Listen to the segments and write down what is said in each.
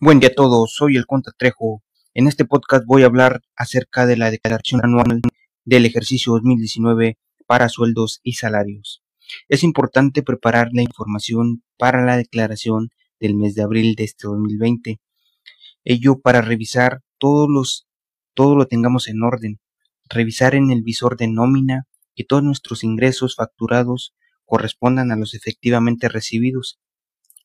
Buen día a todos, soy el Conta Trejo. En este podcast voy a hablar acerca de la declaración anual del ejercicio 2019 para sueldos y salarios. Es importante preparar la información para la declaración del mes de abril de este 2020. Ello para revisar todos los, todo lo tengamos en orden, revisar en el visor de nómina que todos nuestros ingresos facturados correspondan a los efectivamente recibidos.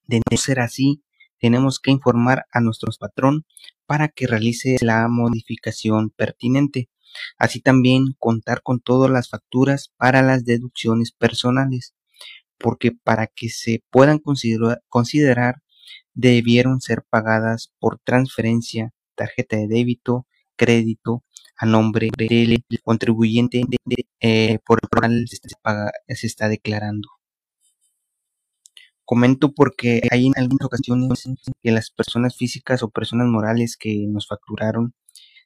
De no ser así, tenemos que informar a nuestro patrón para que realice la modificación pertinente. Así también contar con todas las facturas para las deducciones personales, porque para que se puedan considerar, debieron ser pagadas por transferencia, tarjeta de débito, crédito, a nombre del contribuyente eh, por el cual se está declarando. Comento porque hay en algunas ocasiones que las personas físicas o personas morales que nos facturaron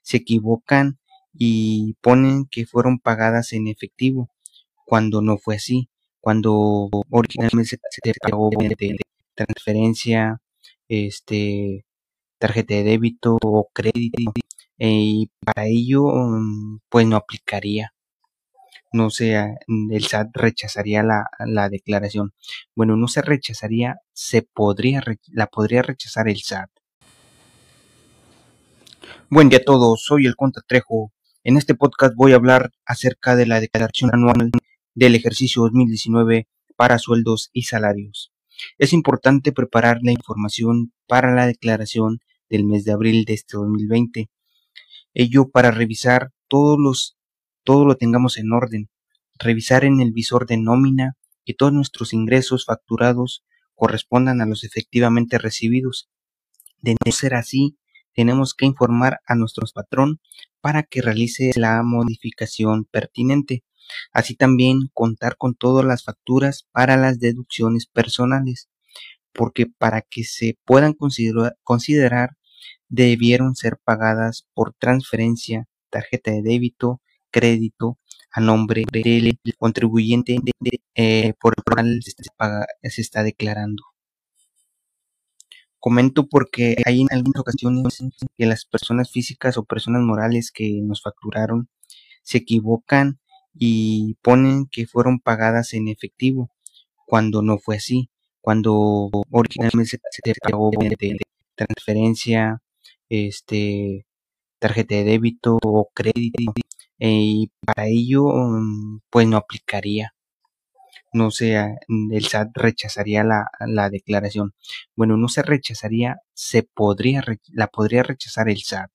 se equivocan y ponen que fueron pagadas en efectivo cuando no fue así, cuando originalmente se pagó de transferencia, este, tarjeta de débito o crédito y para ello mm, pues no aplicaría no sea, el SAT rechazaría la, la declaración. Bueno, no se rechazaría, se podría, la podría rechazar el SAT. Buen día a todos, soy el Conta Trejo. En este podcast voy a hablar acerca de la declaración anual del ejercicio 2019 para sueldos y salarios. Es importante preparar la información para la declaración del mes de abril de este 2020. Ello para revisar todos los todo lo tengamos en orden, revisar en el visor de nómina que todos nuestros ingresos facturados correspondan a los efectivamente recibidos. De no ser así, tenemos que informar a nuestro patrón para que realice la modificación pertinente. Así también contar con todas las facturas para las deducciones personales, porque para que se puedan considerar debieron ser pagadas por transferencia, tarjeta de débito, crédito a nombre del contribuyente eh, por el cual se, está declarando. Comento porque hay en algunas ocasiones que las personas físicas o personas morales que nos facturaron se equivocan y ponen que fueron pagadas en efectivo cuando no fue así, cuando originalmente se, pagó de transferencia, este, tarjeta de débito o crédito y para ello mm, pues no aplicaría no sea el SAT rechazaría la, la declaración. Bueno no se rechazaría se podría la podría rechazar el SAT